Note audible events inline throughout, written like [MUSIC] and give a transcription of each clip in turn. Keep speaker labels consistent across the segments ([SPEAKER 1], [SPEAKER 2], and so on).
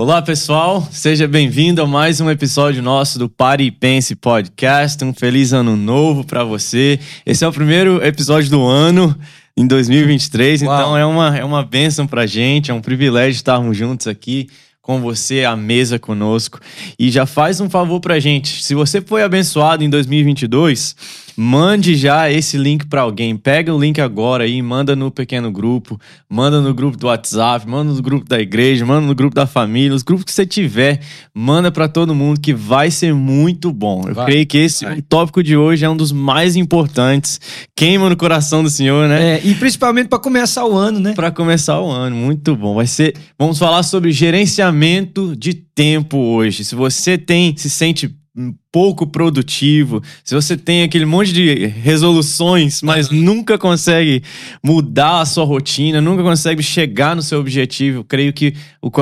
[SPEAKER 1] Olá, pessoal. Seja bem-vindo a mais um episódio nosso do Pare e Pense Podcast. Um feliz ano novo para você. Esse é o primeiro episódio do ano em 2023,
[SPEAKER 2] Uau.
[SPEAKER 1] então é uma, é uma bênção pra gente, é um privilégio estarmos juntos aqui com você à mesa conosco. E já faz um favor pra gente. Se você foi abençoado em 2022, mande já esse link pra alguém. Pega o link agora aí, manda no pequeno grupo, manda no grupo do WhatsApp, manda no grupo da igreja, manda no grupo da família, os grupos que você tiver, manda pra todo mundo que vai ser muito bom. Eu
[SPEAKER 2] Vai,
[SPEAKER 1] creio que esse
[SPEAKER 2] vai.
[SPEAKER 1] o tópico de hoje é um dos mais importantes. Queima no coração do Senhor, né?
[SPEAKER 2] É, e principalmente para começar o ano, né?
[SPEAKER 1] Para começar o ano, muito bom. Vai ser. Vamos falar sobre gerenciamento de tempo hoje. Se você tem, se sente pouco produtivo, se você tem aquele monte de resoluções, mas nunca consegue mudar a sua rotina, nunca consegue chegar no seu objetivo, creio que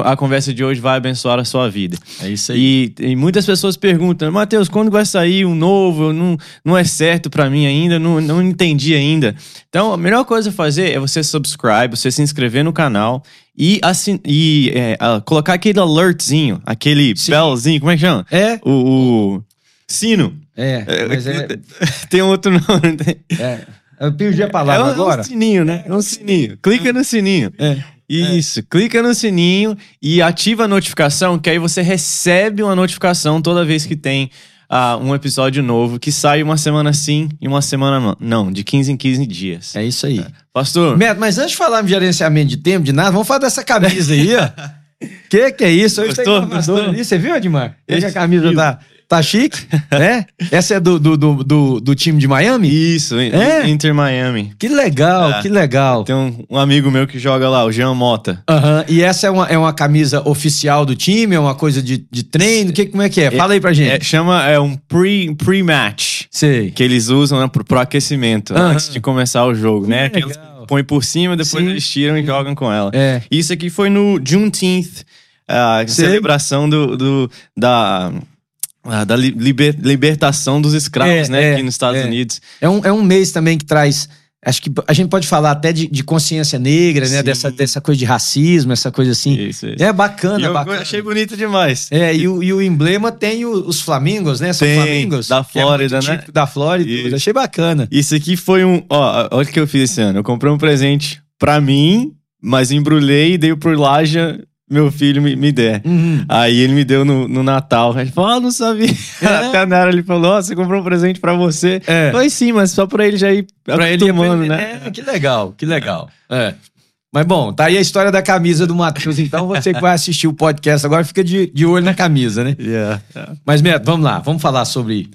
[SPEAKER 1] a conversa de hoje vai abençoar a sua vida.
[SPEAKER 2] É isso
[SPEAKER 1] E, e muitas pessoas perguntam, Matheus, quando vai sair um novo? Não, não é certo pra mim ainda, não, não entendi ainda. Então, a melhor coisa a fazer é você subscribe, você se inscrever no canal e, assin e é, ah, colocar aquele alertzinho, aquele
[SPEAKER 2] Sim.
[SPEAKER 1] bellzinho, como é que chama?
[SPEAKER 2] É,
[SPEAKER 1] O, o sino.
[SPEAKER 2] é, mas é, [LAUGHS]
[SPEAKER 1] Tem outro nome. Tem...
[SPEAKER 2] é. Eu perdi a
[SPEAKER 1] É
[SPEAKER 2] palavra
[SPEAKER 1] um,
[SPEAKER 2] agora.
[SPEAKER 1] um sininho, né? É um sininho. Clica no sininho.
[SPEAKER 2] É.
[SPEAKER 1] Isso, clica no sininho e ativa a notificação, que aí você recebe uma notificação toda vez que tem ah, um episódio novo, que sai uma semana sim e uma semana não. Não, de 15 em 15 dias.
[SPEAKER 2] É isso aí.
[SPEAKER 1] Pastor,
[SPEAKER 2] Neto, mas antes de falarmos de gerenciamento de tempo, de nada, vamos falar dessa camisa aí, ó. [LAUGHS] Que que é isso? Hoje
[SPEAKER 1] Gostou?
[SPEAKER 2] inovador
[SPEAKER 1] Gostou?
[SPEAKER 2] ali. Você viu, Edmar?
[SPEAKER 1] Esse
[SPEAKER 2] a camisa tá, tá chique, né? [LAUGHS] Essa é do, do, do, do, do time de Miami?
[SPEAKER 1] isso,
[SPEAKER 2] É?
[SPEAKER 1] Inter Miami.
[SPEAKER 2] Que legal,
[SPEAKER 1] É.
[SPEAKER 2] que legal.
[SPEAKER 1] Tem um, um amigo meu que joga lá, o Jean Mota.
[SPEAKER 2] Aham, E essa é uma, é uma camisa oficial do time? É uma coisa de, de treino? Que, como é que é? Fala aí pra gente.
[SPEAKER 1] É, chama, é um pre- pre-match.
[SPEAKER 2] Sei.
[SPEAKER 1] que eles usam né, pro, pro aquecimento,
[SPEAKER 2] Aham.
[SPEAKER 1] antes de começar o jogo, né? Que eles
[SPEAKER 2] legal.
[SPEAKER 1] põem por cima, depois
[SPEAKER 2] Sim.
[SPEAKER 1] eles tiram e jogam com ela.
[SPEAKER 2] É.
[SPEAKER 1] Isso aqui foi no Juneteenth, a
[SPEAKER 2] Sei.
[SPEAKER 1] celebração do, do- da, ah, da li- liber- libertação dos escravos,
[SPEAKER 2] É,
[SPEAKER 1] né?
[SPEAKER 2] é,
[SPEAKER 1] aqui nos Estados
[SPEAKER 2] é.
[SPEAKER 1] Unidos.
[SPEAKER 2] É um, é um mês também que traz. Acho que a gente pode falar até de, de consciência negra, né? Dessa, dessa coisa de racismo, essa coisa assim.
[SPEAKER 1] Isso, isso.
[SPEAKER 2] É bacana,
[SPEAKER 1] eu
[SPEAKER 2] bacana.
[SPEAKER 1] achei bonito demais.
[SPEAKER 2] É, e o, e o emblema tem os flamingos, né? São
[SPEAKER 1] Tem,
[SPEAKER 2] flamingos.
[SPEAKER 1] da
[SPEAKER 2] é
[SPEAKER 1] Flórida, né?
[SPEAKER 2] Da Flórida.
[SPEAKER 1] Isso.
[SPEAKER 2] Achei bacana.
[SPEAKER 1] Isso aqui foi um. Ó, olha o que eu fiz esse ano. Eu comprei um presente pra mim, mas embrulhei e dei pro Laja, meu filho, me, me der.
[SPEAKER 2] Uhum.
[SPEAKER 1] Aí ele me deu no, no Natal. Ele falou, ah, não sabia.
[SPEAKER 2] É. [LAUGHS]
[SPEAKER 1] Até na hora ele falou, ó, você comprou um presente pra você.
[SPEAKER 2] É.
[SPEAKER 1] Foi sim, mas só pra ele já ir
[SPEAKER 2] Pra ele
[SPEAKER 1] acostumando,
[SPEAKER 2] aprender.
[SPEAKER 1] né?
[SPEAKER 2] É, que legal, que legal. É. Mas bom, tá aí a história da camisa do Matheus. Então você que vai assistir o podcast agora fica de, de olho na camisa, né?
[SPEAKER 1] Yeah, yeah.
[SPEAKER 2] Mas, Neto, vamos lá, vamos falar sobre,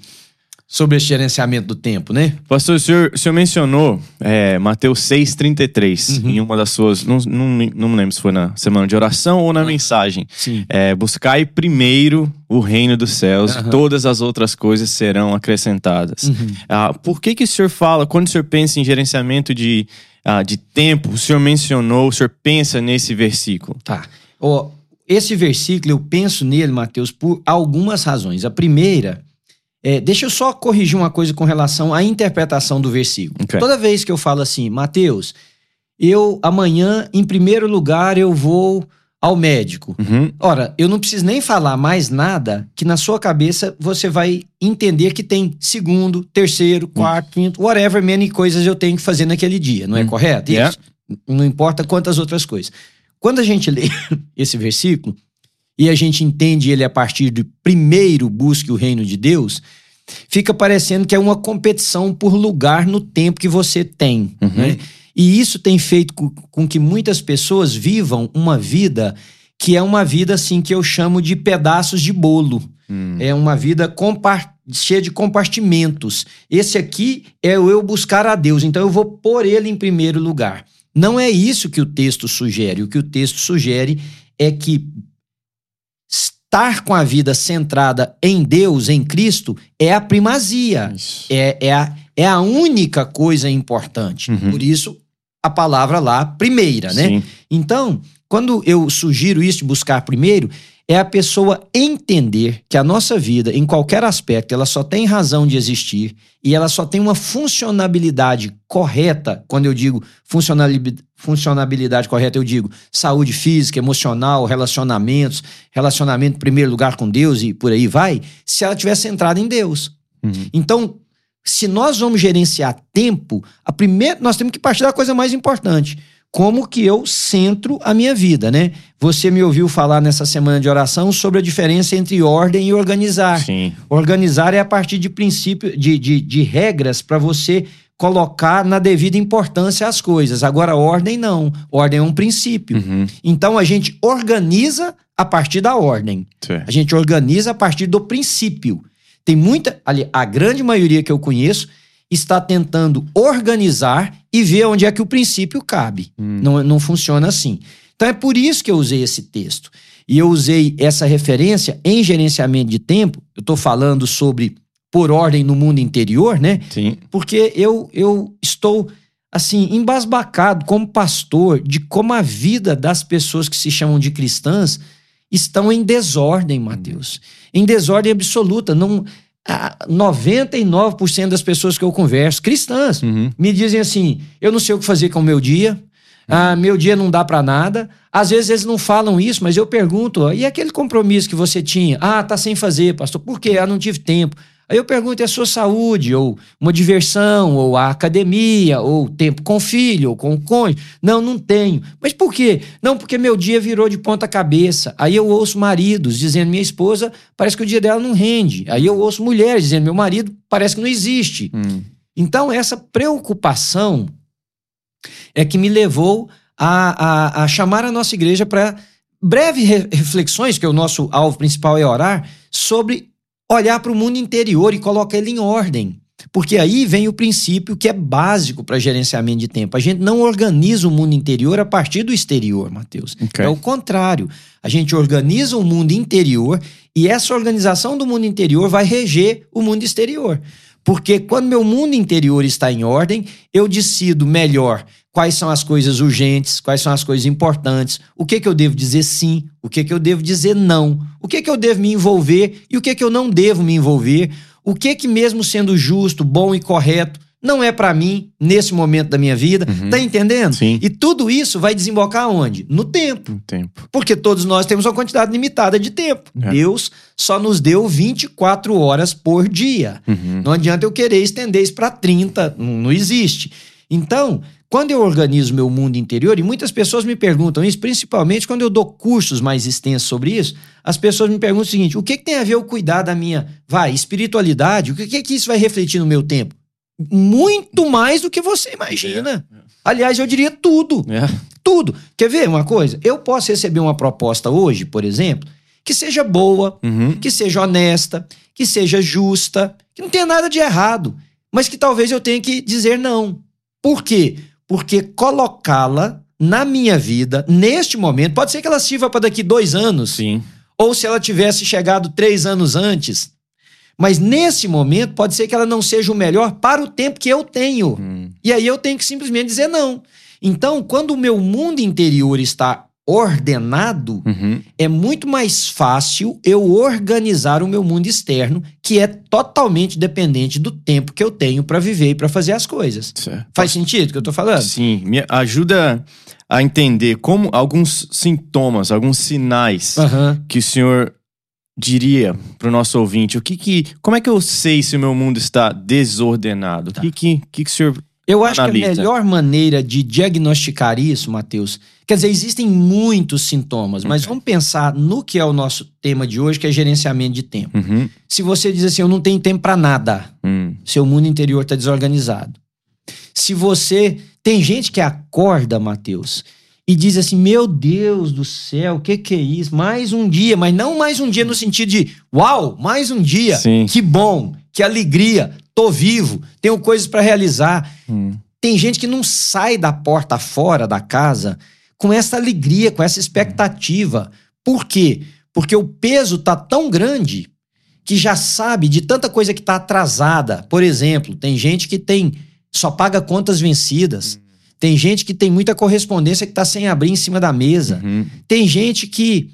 [SPEAKER 2] sobre esse gerenciamento do tempo, né?
[SPEAKER 1] Pastor, o senhor, o senhor mencionou é, Mateus 6,33
[SPEAKER 2] Uhum.
[SPEAKER 1] em uma das suas. Não, não, não me lembro se foi na semana de oração ou na mensagem.
[SPEAKER 2] Sim.
[SPEAKER 1] É, buscai primeiro o reino dos céus,
[SPEAKER 2] Aham.
[SPEAKER 1] todas as outras coisas serão acrescentadas.
[SPEAKER 2] Uhum.
[SPEAKER 1] Ah, por que, que o senhor fala, quando o senhor pensa em gerenciamento de, ah, de tempo, o senhor mencionou, o senhor pensa nesse versículo?
[SPEAKER 2] Tá. Ó, esse versículo, eu penso nele, Mateus, por algumas razões. A primeira, é, deixa eu só corrigir uma coisa com relação à interpretação do versículo.
[SPEAKER 1] Ok.
[SPEAKER 2] Toda vez que eu falo assim, Mateus, eu amanhã, em primeiro lugar, eu vou ao médico.
[SPEAKER 1] Uhum.
[SPEAKER 2] Ora, eu não preciso nem falar mais nada que na sua cabeça você vai entender que tem segundo, terceiro, quarto, quinto, whatever, many coisas eu tenho que fazer naquele dia, não é
[SPEAKER 1] Hum.
[SPEAKER 2] correto?
[SPEAKER 1] Yeah.
[SPEAKER 2] Isso. Não importa quantas outras coisas. Quando a gente lê [LAUGHS] esse versículo e a gente entende ele a partir de primeiro busque o reino de Deus, fica parecendo que é uma competição por lugar no tempo que você tem.
[SPEAKER 1] Uhum.
[SPEAKER 2] né? E isso tem feito co- com que muitas pessoas vivam uma vida que é uma vida assim que eu chamo de pedaços de bolo.
[SPEAKER 1] Hum.
[SPEAKER 2] É uma vida compar- cheia de compartimentos. Esse aqui é o eu buscar a Deus, então eu vou pôr ele em primeiro lugar. Não é isso que o texto sugere. O que o texto sugere é que estar com a vida centrada em Deus, em Cristo, é a primazia.
[SPEAKER 1] Isso.
[SPEAKER 2] É, é, a, é a única coisa importante.
[SPEAKER 1] Uhum.
[SPEAKER 2] Por isso, a palavra lá, primeira, né?
[SPEAKER 1] Sim.
[SPEAKER 2] Então, quando eu sugiro isso de buscar primeiro, é a pessoa entender que a nossa vida, em qualquer aspecto, ela só tem razão de existir e ela só tem uma funcionalidade correta. Quando eu digo funcionalidade, funcionabilidade correta, eu digo saúde física, emocional, relacionamentos, relacionamento em primeiro lugar com Deus e por aí vai, se ela tivesse centrada em Deus.
[SPEAKER 1] Uhum.
[SPEAKER 2] Então, se nós vamos gerenciar tempo, a primeira, nós temos que partir da coisa mais importante. Como que eu centro a minha vida, né? Você me ouviu falar nessa semana de oração sobre a diferença entre ordem e organizar.
[SPEAKER 1] Sim.
[SPEAKER 2] Organizar é a partir de princípio, de, de, de regras para você colocar na devida importância as coisas. Agora, ordem não. Ordem é um princípio.
[SPEAKER 1] Uhum.
[SPEAKER 2] Então, a gente organiza a partir da ordem.
[SPEAKER 1] Certo.
[SPEAKER 2] A gente organiza a partir do princípio. Tem muita. Ali, a grande maioria que eu conheço está tentando organizar e ver onde é que o princípio cabe.
[SPEAKER 1] Hum.
[SPEAKER 2] Não, não funciona assim. Então é por isso que eu usei esse texto. E eu usei essa referência em gerenciamento de tempo. Eu estou falando sobre por ordem no mundo interior, né?
[SPEAKER 1] Sim.
[SPEAKER 2] Porque eu, eu estou, assim, embasbacado como pastor de como a vida das pessoas que se chamam de cristãs estão em desordem, Mateus. Em desordem absoluta. Não, ah, 99% das pessoas que eu converso, cristãs,
[SPEAKER 1] Uhum.
[SPEAKER 2] me dizem assim: eu não sei o que fazer com o meu dia, ah, meu dia não dá pra nada. Às vezes eles não falam isso, mas eu pergunto: e aquele compromisso que você tinha? Ah, tá sem fazer, pastor. Por quê? Ah, não tive tempo. Aí eu pergunto: é a sua saúde, ou uma diversão, ou a academia, ou tempo com o filho, ou com o cônjuge? Não, não tenho. Mas por quê? Não, porque meu dia virou de ponta cabeça. Aí eu ouço maridos dizendo: minha esposa, parece que o dia dela não rende. Aí eu ouço mulheres dizendo: meu marido parece que não existe.
[SPEAKER 1] Hum.
[SPEAKER 2] Então, essa preocupação é que me levou a, a, a chamar a nossa igreja para breves re- reflexões, que o nosso alvo principal é orar, sobre olhar para o mundo interior e colocar ele em ordem. Porque aí vem o princípio que é básico para gerenciamento de tempo. A gente não organiza o mundo interior a partir do exterior, Mateus.
[SPEAKER 1] Ok.
[SPEAKER 2] É o contrário. A gente organiza o mundo interior e essa organização do mundo interior vai reger o mundo exterior. Porque quando meu mundo interior está em ordem, eu decido melhor quais são as coisas urgentes, quais são as coisas importantes, o que, que eu devo dizer sim, o que, que eu devo dizer não, o que, que eu devo me envolver e o que, que eu não devo me envolver, o que, que mesmo sendo justo, bom e correto, não é para mim nesse momento da minha vida.
[SPEAKER 1] Uhum.
[SPEAKER 2] Tá entendendo?
[SPEAKER 1] Sim.
[SPEAKER 2] E tudo isso vai desembocar onde? No tempo.
[SPEAKER 1] Um tempo.
[SPEAKER 2] Porque todos nós temos uma quantidade limitada de tempo.
[SPEAKER 1] É.
[SPEAKER 2] Deus só nos deu 24 horas por dia.
[SPEAKER 1] Uhum.
[SPEAKER 2] Não adianta eu querer estender isso para 30, não, não existe. Então, quando eu organizo meu mundo interior, e muitas pessoas me perguntam isso, principalmente quando eu dou cursos mais extensos sobre isso, as pessoas me perguntam o seguinte: o que, que tem a ver eu cuidar da minha, vai, espiritualidade? O que, que, que isso vai refletir no meu tempo? Muito mais do que você imagina. Aliás, eu diria tudo.
[SPEAKER 1] É.
[SPEAKER 2] Tudo. Quer ver uma coisa? Eu posso receber uma proposta hoje, por exemplo, que seja boa,
[SPEAKER 1] Uhum.
[SPEAKER 2] que seja honesta, que seja justa, que não tenha nada de errado, mas que talvez eu tenha que dizer não. Por quê? Porque colocá-la na minha vida, neste momento, pode ser que ela sirva para daqui dois anos,
[SPEAKER 1] Sim.
[SPEAKER 2] ou se ela tivesse chegado três anos antes. Mas nesse momento, pode ser que ela não seja o melhor para o tempo que eu tenho.
[SPEAKER 1] Hum.
[SPEAKER 2] E aí eu tenho que simplesmente dizer não. Então, quando o meu mundo interior está ordenado,
[SPEAKER 1] Uhum.
[SPEAKER 2] é muito mais fácil eu organizar o meu mundo externo, que é totalmente dependente do tempo que eu tenho para viver e para fazer as coisas.
[SPEAKER 1] Certo.
[SPEAKER 2] Faz sentido o que eu tô falando?
[SPEAKER 1] Sim, me ajuda a entender como alguns sintomas, alguns sinais
[SPEAKER 2] Aham.
[SPEAKER 1] que o senhor diria para o nosso ouvinte. O que que, como é que eu sei se o meu mundo está desordenado? O que que, que que o senhor
[SPEAKER 2] Eu acho que
[SPEAKER 1] Analisa.
[SPEAKER 2] a melhor maneira de diagnosticar isso, Matheus, quer dizer, existem muitos sintomas, mas
[SPEAKER 1] Ok.
[SPEAKER 2] vamos pensar no que é o nosso tema de hoje, que é gerenciamento de tempo.
[SPEAKER 1] Uhum.
[SPEAKER 2] Se você diz assim, eu não tenho tempo para nada,
[SPEAKER 1] Hum.
[SPEAKER 2] seu mundo interior está desorganizado. Se você. Tem gente que acorda, Mateus, e diz assim: Meu Deus do céu, o que, que é isso? Mais um dia, mas não mais um dia no sentido de uau, mais um dia.
[SPEAKER 1] Sim.
[SPEAKER 2] Que bom, que alegria, tô vivo, tenho coisas para realizar.
[SPEAKER 1] Hum.
[SPEAKER 2] Tem gente que não sai da porta fora da casa com essa alegria, com essa expectativa. Por quê? Porque o peso tá tão grande que já sabe de tanta coisa que tá atrasada. Por exemplo, tem gente que tem só paga contas vencidas. Tem gente que tem muita correspondência que tá sem abrir em cima da mesa.
[SPEAKER 1] Uhum.
[SPEAKER 2] Tem gente que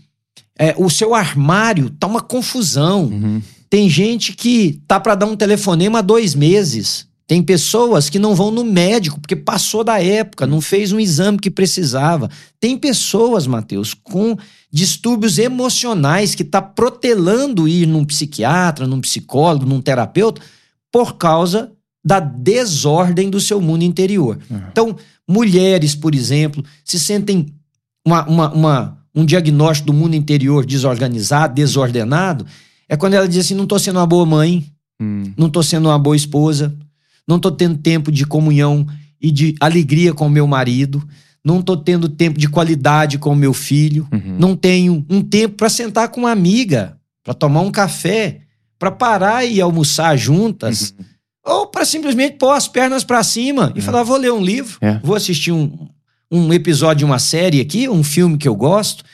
[SPEAKER 2] é, o seu armário tá uma confusão.
[SPEAKER 1] Uhum.
[SPEAKER 2] Tem gente que tá para dar um telefonema há dois meses. Tem pessoas que não vão no médico porque passou da época, não fez um exame que precisava. Tem pessoas, Mateus, com distúrbios emocionais que está protelando ir num psiquiatra, num psicólogo, num terapeuta, por causa da desordem do seu mundo interior. Uhum. Então, mulheres, por exemplo, se sentem uma, uma, uma, um diagnóstico do mundo interior desorganizado, desordenado, é quando ela diz assim: não estou sendo uma boa mãe, hum. não estou sendo uma boa esposa, não estou tendo tempo de comunhão e de alegria com o meu marido, não estou tendo tempo de qualidade com o meu filho, uhum. não tenho um tempo para sentar com uma amiga, para tomar um café, para parar e almoçar juntas. Uhum. Ou para simplesmente pôr as pernas para cima e é. falar: vou ler um livro, é. vou assistir um, um episódio de uma série aqui, um filme que eu gosto.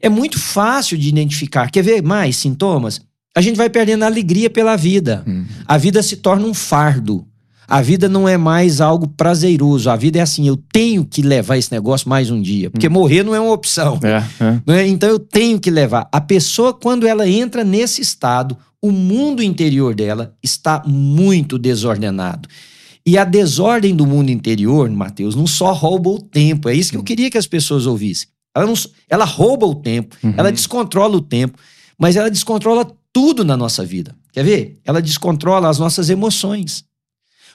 [SPEAKER 2] É muito fácil de identificar. Quer ver mais sintomas? A gente vai perdendo a alegria pela vida. Uhum. A vida se torna um fardo. A vida não é mais algo prazeroso. A vida é assim, eu tenho que levar esse negócio mais um dia. Porque hum. morrer não é uma opção. É, é. Né? Então eu tenho que levar. A pessoa, quando ela entra nesse estado, o mundo interior dela está muito desordenado. E a desordem do mundo interior, Mateus, não só rouba o tempo. É isso que eu hum. queria que as pessoas ouvissem. Ela, não, ela rouba o tempo, uhum. ela descontrola o tempo, mas ela descontrola tudo na nossa vida. Quer ver? Ela descontrola as nossas emoções.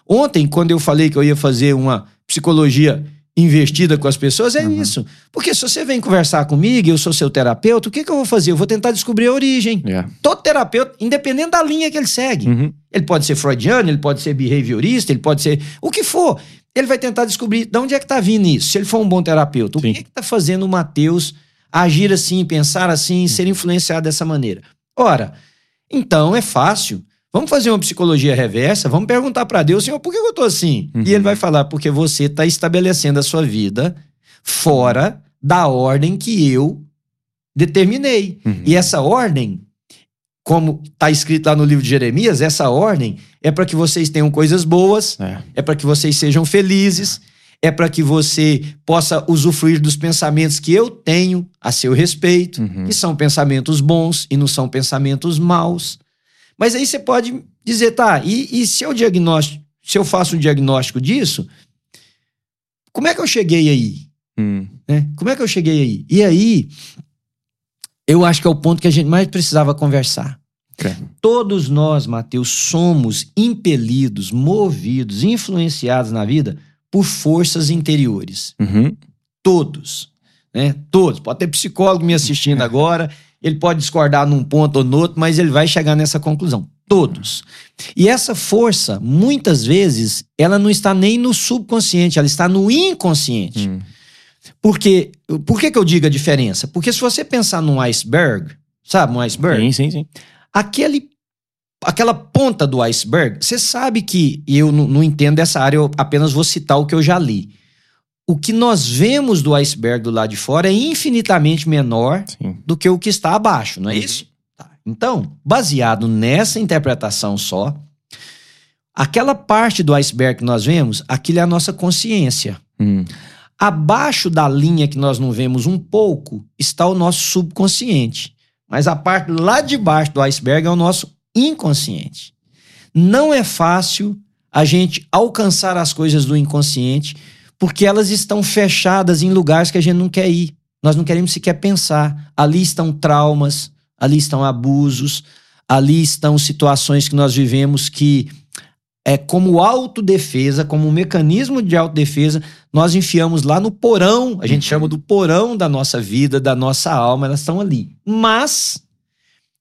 [SPEAKER 2] Ontem, quando eu falei que eu ia fazer uma psicologia investida com as pessoas, é uhum. isso. Porque se você vem conversar comigo, eu sou seu terapeuta, o que, que eu vou fazer? Eu vou tentar descobrir a origem. Yeah. Todo terapeuta, independente da linha que ele segue. Uhum. Ele pode ser freudiano, ele pode ser behaviorista, ele pode ser o que for. Ele vai tentar descobrir de onde é que está vindo isso. Se ele for um bom terapeuta, o Sim. que está fazendo o Mateus agir assim, pensar assim, ser influenciado dessa maneira? Ora, então é fácil. Vamos fazer uma psicologia reversa, vamos perguntar para Deus, Senhor, por que eu tô assim? Uhum. E ele vai falar, porque você está estabelecendo a sua vida fora da ordem que eu determinei. Uhum. E essa ordem, como está escrito lá no livro de Jeremias, essa ordem é para que vocês tenham coisas boas, é, é para que vocês sejam felizes, é para que você possa usufruir dos pensamentos que eu tenho a seu respeito, uhum. que são pensamentos bons e não são pensamentos maus. Mas aí você pode dizer, tá, e, e se eu diagnóstico, se eu faço um diagnóstico disso, como é que eu cheguei aí? Hum. Né? Como é que eu cheguei aí? E aí, eu acho que é o ponto que a gente mais precisava conversar. Todos nós, Mateus, somos impelidos, movidos, influenciados na vida por forças interiores. Uhum. Todos. Né? Todos. Pode ter psicólogo me assistindo [LAUGHS] agora ele pode discordar num ponto ou no outro, mas ele vai chegar nessa conclusão. Todos. E essa força, muitas vezes, ela não está nem no subconsciente, ela está no inconsciente. Hum. Porque, por que, que eu digo a diferença? Porque se você pensar num iceberg, sabe um iceberg?
[SPEAKER 1] Sim, sim, sim.
[SPEAKER 2] Aquele, aquela ponta do iceberg, você sabe que, eu não, entendo essa área, eu apenas vou citar o que eu já li o que nós vemos do iceberg do lado de fora é infinitamente menor Sim. do que o que está abaixo, não é uhum. isso? Tá. Então, baseado nessa interpretação só, aquela parte do iceberg que nós vemos, aquilo é a nossa consciência. Uhum. Abaixo da linha que nós não vemos um pouco está o nosso subconsciente. Mas a parte lá de baixo do iceberg é o nosso inconsciente. Não é fácil a gente alcançar as coisas do inconsciente porque elas estão fechadas em lugares que a gente não quer ir. Nós não queremos sequer pensar. Ali estão traumas, ali estão abusos, ali estão situações que nós vivemos que é como autodefesa, como um mecanismo de autodefesa, nós enfiamos lá no porão, a gente chama do porão da nossa vida, da nossa alma, elas estão ali. Mas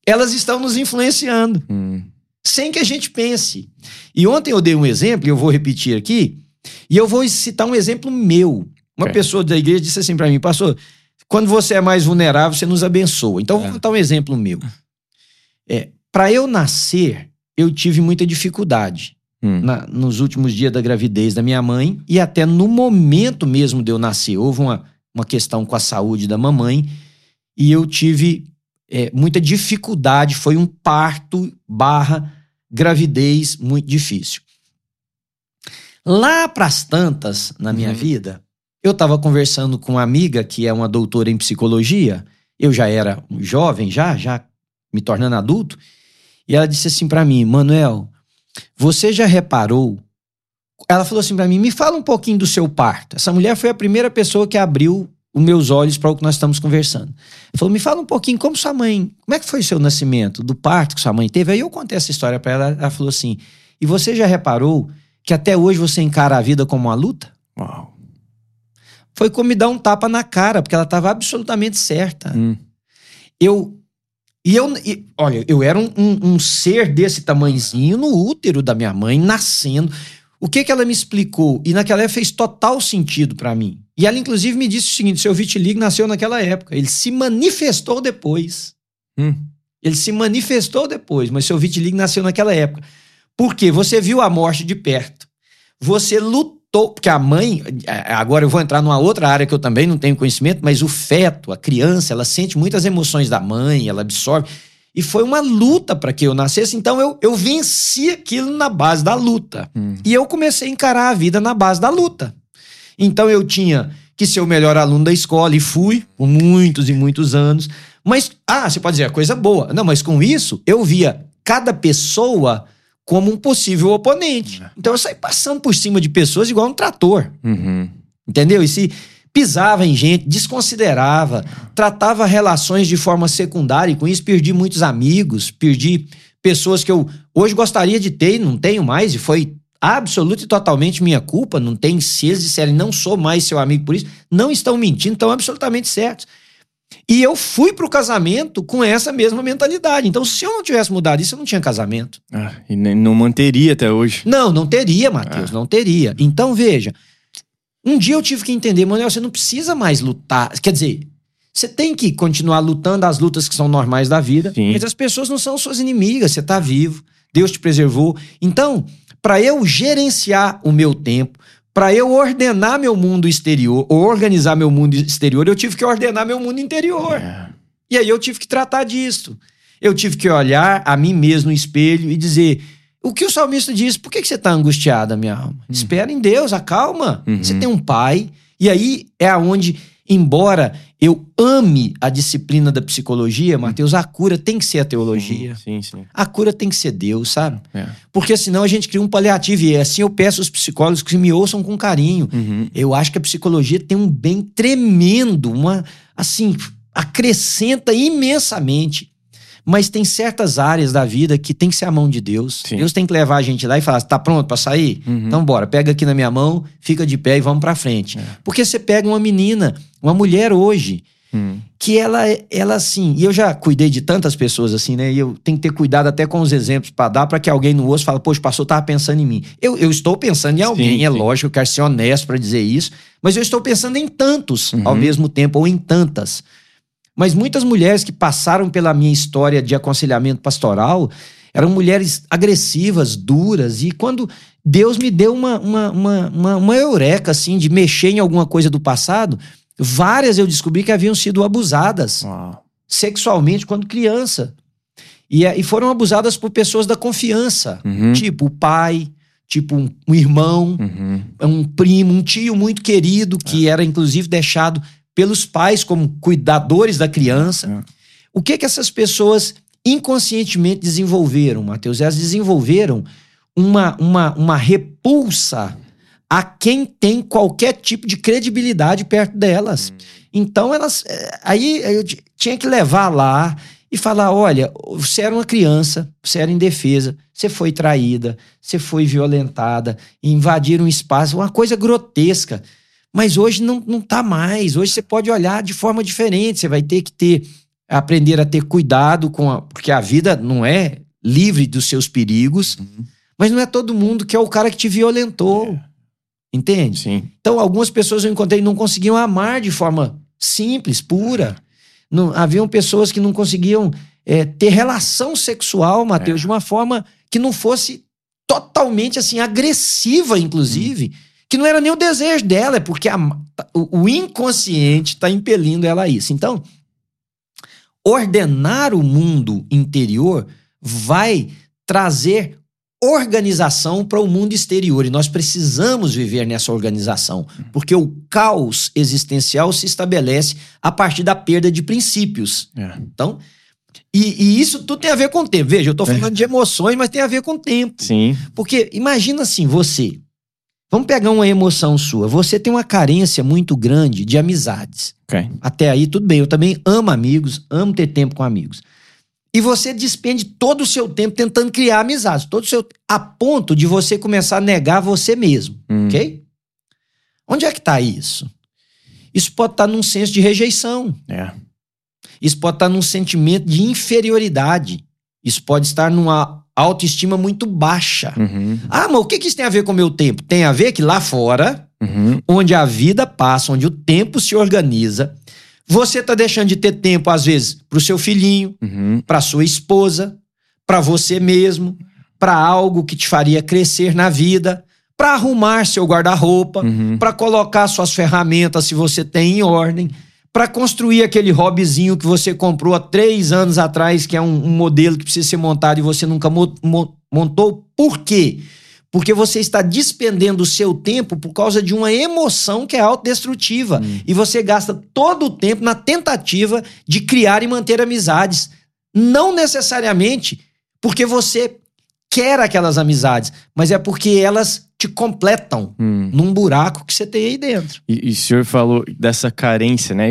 [SPEAKER 2] elas estão nos influenciando, hum. sem que a gente pense. E ontem eu dei um exemplo, e eu vou repetir aqui, e eu vou citar um exemplo meu. Uma okay. pessoa da igreja disse assim para mim, pastor, quando você é mais vulnerável, você nos abençoa. Então, é. vou contar um exemplo meu. É, para eu nascer, eu tive muita dificuldade hum. na, nos últimos dias da gravidez da minha mãe e até no momento mesmo de eu nascer. Houve uma, uma questão com a saúde da mamãe e eu tive é, muita dificuldade. Foi um parto barra gravidez muito difícil. Lá pras tantas, na minha uhum. vida, eu estava conversando com uma amiga que é uma doutora em psicologia. Eu já era jovem, já, já me tornando adulto. E ela disse assim para mim, Manuel, você já reparou ela falou assim para mim: me fala um pouquinho do seu parto. Essa mulher foi a primeira pessoa que abriu os meus olhos para o que nós estamos conversando. Ela falou: me fala um pouquinho como sua mãe, como é que foi o seu nascimento, do parto que sua mãe teve. Aí eu contei essa história para ela. Ela falou assim: e você já reparou que até hoje você encara a vida como uma luta?
[SPEAKER 1] Uau.
[SPEAKER 2] Foi como me dar um tapa na cara, porque ela estava absolutamente certa.
[SPEAKER 1] Hum.
[SPEAKER 2] Eu. E eu. e, olha, eu era um, um- um ser desse tamanhozinho no útero da minha mãe, nascendo. O que que ela me explicou? E naquela época fez total sentido pra mim. E ela, inclusive, me disse o seguinte: seu vitiligo nasceu naquela época. Ele se manifestou depois.
[SPEAKER 1] Hum.
[SPEAKER 2] Ele se manifestou depois, mas seu vitiligo nasceu naquela época. Por quê? Você viu a morte de perto. Você lutou, porque a mãe, agora eu vou entrar numa outra área que eu também não tenho conhecimento, mas o feto, a criança, ela sente muitas emoções da mãe, ela absorve. E foi uma luta para que eu nascesse, então eu, eu venci aquilo na base da luta.
[SPEAKER 1] Hum.
[SPEAKER 2] E eu comecei a encarar a vida na base da luta. Então eu tinha que ser o melhor aluno da escola e fui por muitos e muitos anos. Mas, ah, você pode dizer, é coisa boa. Não, mas com isso eu via cada pessoa como um possível oponente. Então eu saí passando por cima de pessoas igual um trator.
[SPEAKER 1] Uhum.
[SPEAKER 2] Entendeu? E se pisava em gente, desconsiderava, tratava relações de forma secundária, e com isso perdi muitos amigos, perdi pessoas que eu hoje gostaria de ter e não tenho mais, e foi absoluta e totalmente minha culpa. Não tem, se eles disserem não sou mais seu amigo por isso, não estão mentindo, estão absolutamente certos. E eu fui pro casamento com essa mesma mentalidade. Então, se eu não tivesse mudado isso, eu não tinha casamento.
[SPEAKER 1] Ah, e não manteria até hoje.
[SPEAKER 2] Não, não teria, Matheus, não teria. Então, veja, um dia eu tive que entender, Manuel, você não precisa mais lutar. Quer dizer, você tem que continuar lutando as lutas que são normais da vida,
[SPEAKER 1] Sim.
[SPEAKER 2] mas as pessoas não são suas inimigas, você tá vivo, Deus te preservou. Então, para eu gerenciar o meu tempo, para eu ordenar meu mundo exterior, ou organizar meu mundo exterior, eu tive que ordenar meu mundo interior.
[SPEAKER 1] É.
[SPEAKER 2] E aí eu tive que tratar disso. Eu tive que olhar a mim mesmo no espelho e dizer: o que o salmista diz? Por que, que você está angustiada, minha alma? Espera em Deus, acalma.
[SPEAKER 1] Uhum.
[SPEAKER 2] Você tem um pai. E aí é aonde, embora eu ame a disciplina da psicologia, Mateus, a cura tem que ser a teologia.
[SPEAKER 1] Sim, sim.
[SPEAKER 2] A cura tem que ser Deus, sabe?
[SPEAKER 1] É.
[SPEAKER 2] Porque senão a gente cria um paliativo. E assim eu peço aos psicólogos que me ouçam com carinho.
[SPEAKER 1] Uhum.
[SPEAKER 2] Eu acho que a psicologia tem um bem tremendo, uma assim, acrescenta imensamente. Mas tem certas áreas da vida que tem que ser a mão de Deus.
[SPEAKER 1] Sim.
[SPEAKER 2] Deus tem que levar a gente lá e falar: tá pronto para sair?
[SPEAKER 1] Uhum.
[SPEAKER 2] Então bora, pega aqui na minha mão, fica de pé e vamos para frente. Porque você pega uma menina, uma mulher hoje,
[SPEAKER 1] Hum.
[SPEAKER 2] que ela, ela assim, e eu já cuidei de tantas pessoas assim, né? E eu tenho que ter cuidado até com os exemplos para dar para que alguém no osso fale, poxa, pastor tava pensando em mim. Eu, eu estou pensando em alguém,
[SPEAKER 1] Sim,
[SPEAKER 2] é
[SPEAKER 1] sim.
[SPEAKER 2] lógico, eu quero ser honesto para dizer isso, mas eu estou pensando em tantos
[SPEAKER 1] Uhum.
[SPEAKER 2] ao mesmo tempo, ou em tantas. Mas muitas mulheres que passaram pela minha história de aconselhamento pastoral eram mulheres agressivas, duras, e quando Deus me deu uma, uma, uma, uma, uma eureka, assim, de mexer em alguma coisa do passado, várias eu descobri que haviam sido abusadas
[SPEAKER 1] Uau.
[SPEAKER 2] sexualmente quando criança. E, eh, e foram abusadas por pessoas da confiança,
[SPEAKER 1] Uhum.
[SPEAKER 2] tipo o pai, tipo um, um irmão,
[SPEAKER 1] Uhum.
[SPEAKER 2] um primo, um tio muito querido, que era inclusive deixado pelos pais como cuidadores da criança.
[SPEAKER 1] É.
[SPEAKER 2] O que que essas pessoas inconscientemente desenvolveram, Mateus? Elas desenvolveram uma, uma, uma repulsa a quem tem qualquer tipo de credibilidade perto delas. Então elas. eh, Aí eu tinha que levar lá e falar: olha, você era uma criança, você era indefesa, você foi traída, você foi violentada, invadiram um espaço, uma coisa grotesca. Mas hoje não, não tá mais. Hoje você pode olhar de forma diferente. Você vai ter que ter aprender a ter cuidado com a, porque a vida não é livre dos seus perigos, mas não é todo mundo que é o cara que te violentou. Entende?
[SPEAKER 1] Sim.
[SPEAKER 2] Então, algumas pessoas eu encontrei não conseguiam amar de forma simples, pura. Não, haviam pessoas que não conseguiam é, ter relação sexual, Mateus, de uma forma que não fosse totalmente assim, agressiva, inclusive. Que não era nem o desejo dela, é porque a- o, o inconsciente está impelindo ela a isso. Então, ordenar o mundo interior vai trazer organização para o mundo exterior e nós precisamos viver nessa organização, porque o caos existencial se estabelece a partir da perda de princípios.
[SPEAKER 1] É.
[SPEAKER 2] Então, e, e isso tudo tem a ver com o tempo. Veja, eu estou falando de emoções, mas tem a ver com o tempo.
[SPEAKER 1] Sim.
[SPEAKER 2] Porque imagina assim, você Vamos pegar uma emoção sua. Você tem uma carência muito grande de amizades.
[SPEAKER 1] Ok.
[SPEAKER 2] Até aí, tudo bem. Eu também amo amigos, amo ter tempo com amigos. E você despende todo o seu tempo tentando criar amizades, todo o seu a ponto de você começar a negar você mesmo,
[SPEAKER 1] Hum.
[SPEAKER 2] ok? Onde é que está isso? Isso pode estar num senso de rejeição.
[SPEAKER 1] É.
[SPEAKER 2] Isso pode estar num sentimento de inferioridade. Isso pode estar numa autoestima muito baixa.
[SPEAKER 1] Uhum.
[SPEAKER 2] Ah, mas o que que isso tem a ver com o meu tempo? Tem a ver que lá fora,
[SPEAKER 1] Uhum.
[SPEAKER 2] onde a vida passa, onde o tempo se organiza, você está deixando de ter tempo, às vezes, para o seu filhinho,
[SPEAKER 1] Uhum.
[SPEAKER 2] para sua esposa, para você mesmo, para algo que te faria crescer na vida, para arrumar seu guarda-roupa,
[SPEAKER 1] Uhum.
[SPEAKER 2] para colocar suas ferramentas se você tem em ordem, para construir aquele hobbyzinho que você comprou há três anos atrás, que é um, um modelo que precisa ser montado e você nunca mo- mo- montou. Por quê? Porque você está despendendo o seu tempo por causa de uma emoção que é autodestrutiva. E você gasta todo o tempo na tentativa de criar e manter amizades. Não necessariamente porque você quer aquelas amizades, mas é porque elas te completam
[SPEAKER 1] Hum.
[SPEAKER 2] num buraco que você tem aí dentro.
[SPEAKER 1] E, e o senhor falou dessa carência, né?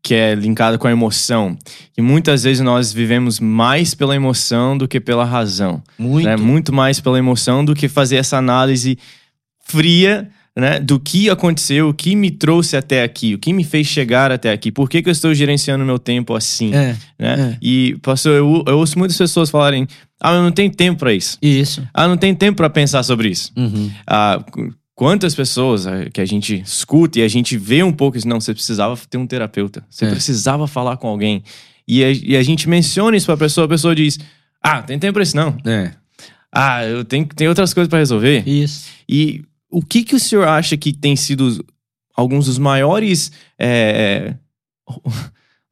[SPEAKER 1] Que é linkada com a emoção. E muitas vezes nós vivemos mais pela emoção do que pela razão.
[SPEAKER 2] Muito.
[SPEAKER 1] né? Muito mais pela emoção do que fazer essa análise fria né? do que aconteceu, o que me trouxe até aqui, o que me fez chegar até aqui, por que, que eu estou gerenciando meu tempo assim.
[SPEAKER 2] É,
[SPEAKER 1] Né?
[SPEAKER 2] é.
[SPEAKER 1] E, pastor, eu, eu ouço muitas pessoas falarem: ah, eu não tenho tempo para isso.
[SPEAKER 2] isso.
[SPEAKER 1] Ah, não tenho tempo para pensar sobre isso.
[SPEAKER 2] Uhum.
[SPEAKER 1] Ah, qu- quantas pessoas ah, que a gente escuta e a gente vê um pouco isso, não, você precisava ter um terapeuta, você
[SPEAKER 2] É.
[SPEAKER 1] precisava falar com alguém. E a, e a gente menciona isso pra pessoa, a pessoa diz: Ah, tem tempo pra isso não.
[SPEAKER 2] É.
[SPEAKER 1] Ah, eu tenho, tenho outras coisas pra resolver.
[SPEAKER 2] Isso.
[SPEAKER 1] E o que, que o senhor acha que tem sido alguns dos maiores é,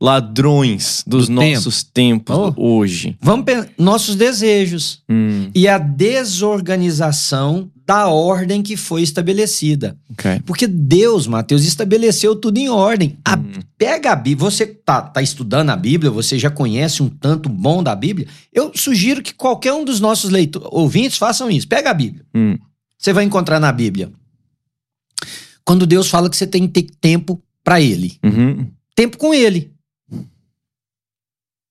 [SPEAKER 1] ladrões dos
[SPEAKER 2] Do
[SPEAKER 1] nossos tempos
[SPEAKER 2] Oh.
[SPEAKER 1] hoje?
[SPEAKER 2] Vamos pensar. Nossos desejos
[SPEAKER 1] Hum,
[SPEAKER 2] e a desorganização da ordem que foi estabelecida.
[SPEAKER 1] ok.
[SPEAKER 2] Porque Deus, Mateus, estabeleceu tudo em ordem. A-
[SPEAKER 1] Hum,
[SPEAKER 2] Pega a Bíblia, você tá, tá estudando a Bíblia, você já conhece um tanto bom da Bíblia. Eu sugiro que qualquer um dos nossos leitor, ouvintes façam isso. Pega a Bíblia.
[SPEAKER 1] hum,
[SPEAKER 2] Você vai encontrar na Bíblia. Quando Deus fala que você tem que ter tempo para Ele.
[SPEAKER 1] uhum,
[SPEAKER 2] Tempo com Ele.